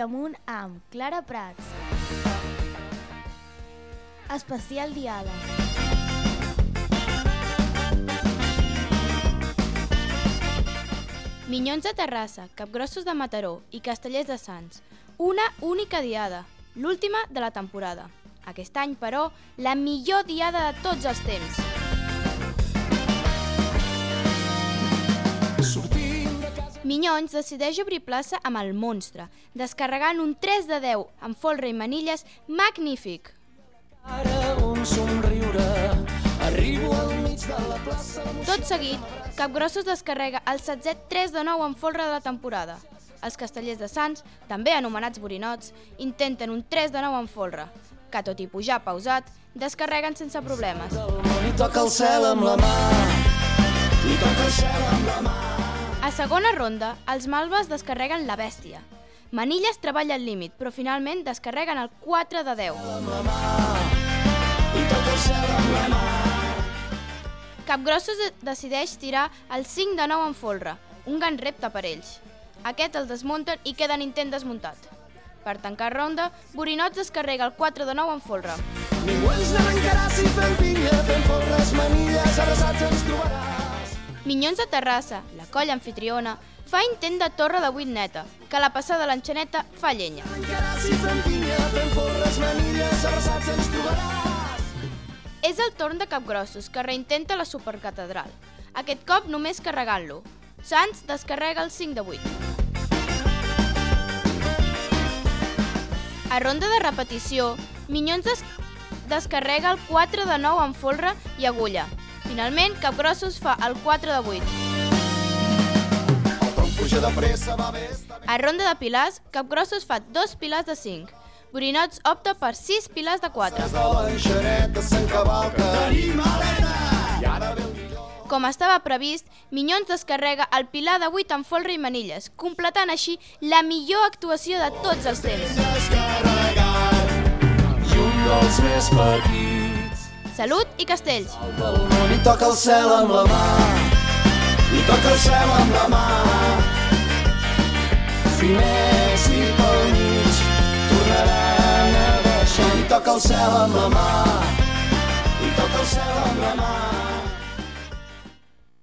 Amunt amb Clara Prats. Especial diàleg. Minyons de Terrassa, Capgrossos de Mataró i Castellers de Sants. Una única diada, l'última de la temporada. Aquest any, però, la millor diada de tots els temps. Minyons decideix obrir plaça amb el monstre, descarregant un 3 de 10 amb folre i manilles magnífic. Ara un somriure, arribo al mig de la plaça. Tot seguit, Capgrossos descarrega el setzet 3 de 9 en folre de la temporada. Els castellers de Sants, també anomenats borinots, intenten un 3 de 9 en folre, que tot i pujar pausat, descarreguen sense problemes. I toca el cel amb la mà. I toca el cel amb la mà. A segona ronda, els malves descarreguen la bèstia. Manilles treballa al límit, però finalment descarreguen el 4 de 10. I toca el cel amb la mà. Capgrossos de- decideix tirar el 5 de 9 en folre, un gran repte per ells. Aquest el desmunten i queda en intent desmuntat. Per tancar ronda, Borinots descarrega el 4 de 9 en folre. Ningú ens n'arrencarà si fem pinya, fem folres, manilles, abraçats ens trobaràs. Minyons de Terrassa, la colla anfitriona, fa intent de torre de 8 neta, que la passada l'enxaneta fa llenya. És el torn de Capgrossos, que reintenta la supercatedral. Aquest cop només carregant-lo. Sants descarrega el 5 de 8. A ronda de repetició, Minyons des descarrega el 4 de 9 en folre i agulla. Finalment, Capgrossos fa el 4 de 8. El tronc puja de pressa, va bé, està bé. A ronda de pilars, Capgrossos fa dos pilars de 5. Borinots opta per 6 pilars de 4. De l'enxaneta s'encavalca. Tenim Helena! I ara ve el millor. Com estava previst, Minyons descarrega el pilar de 8 en folre i manilles, completant així la millor actuació de tots els temps. I un dels més petits. Salut i castells! i toca el cel amb la mà. I toca el cel amb la mà. Finers i pel mig tornaran a baixar i toca el cel amb la mà. I toca el cel amb la mà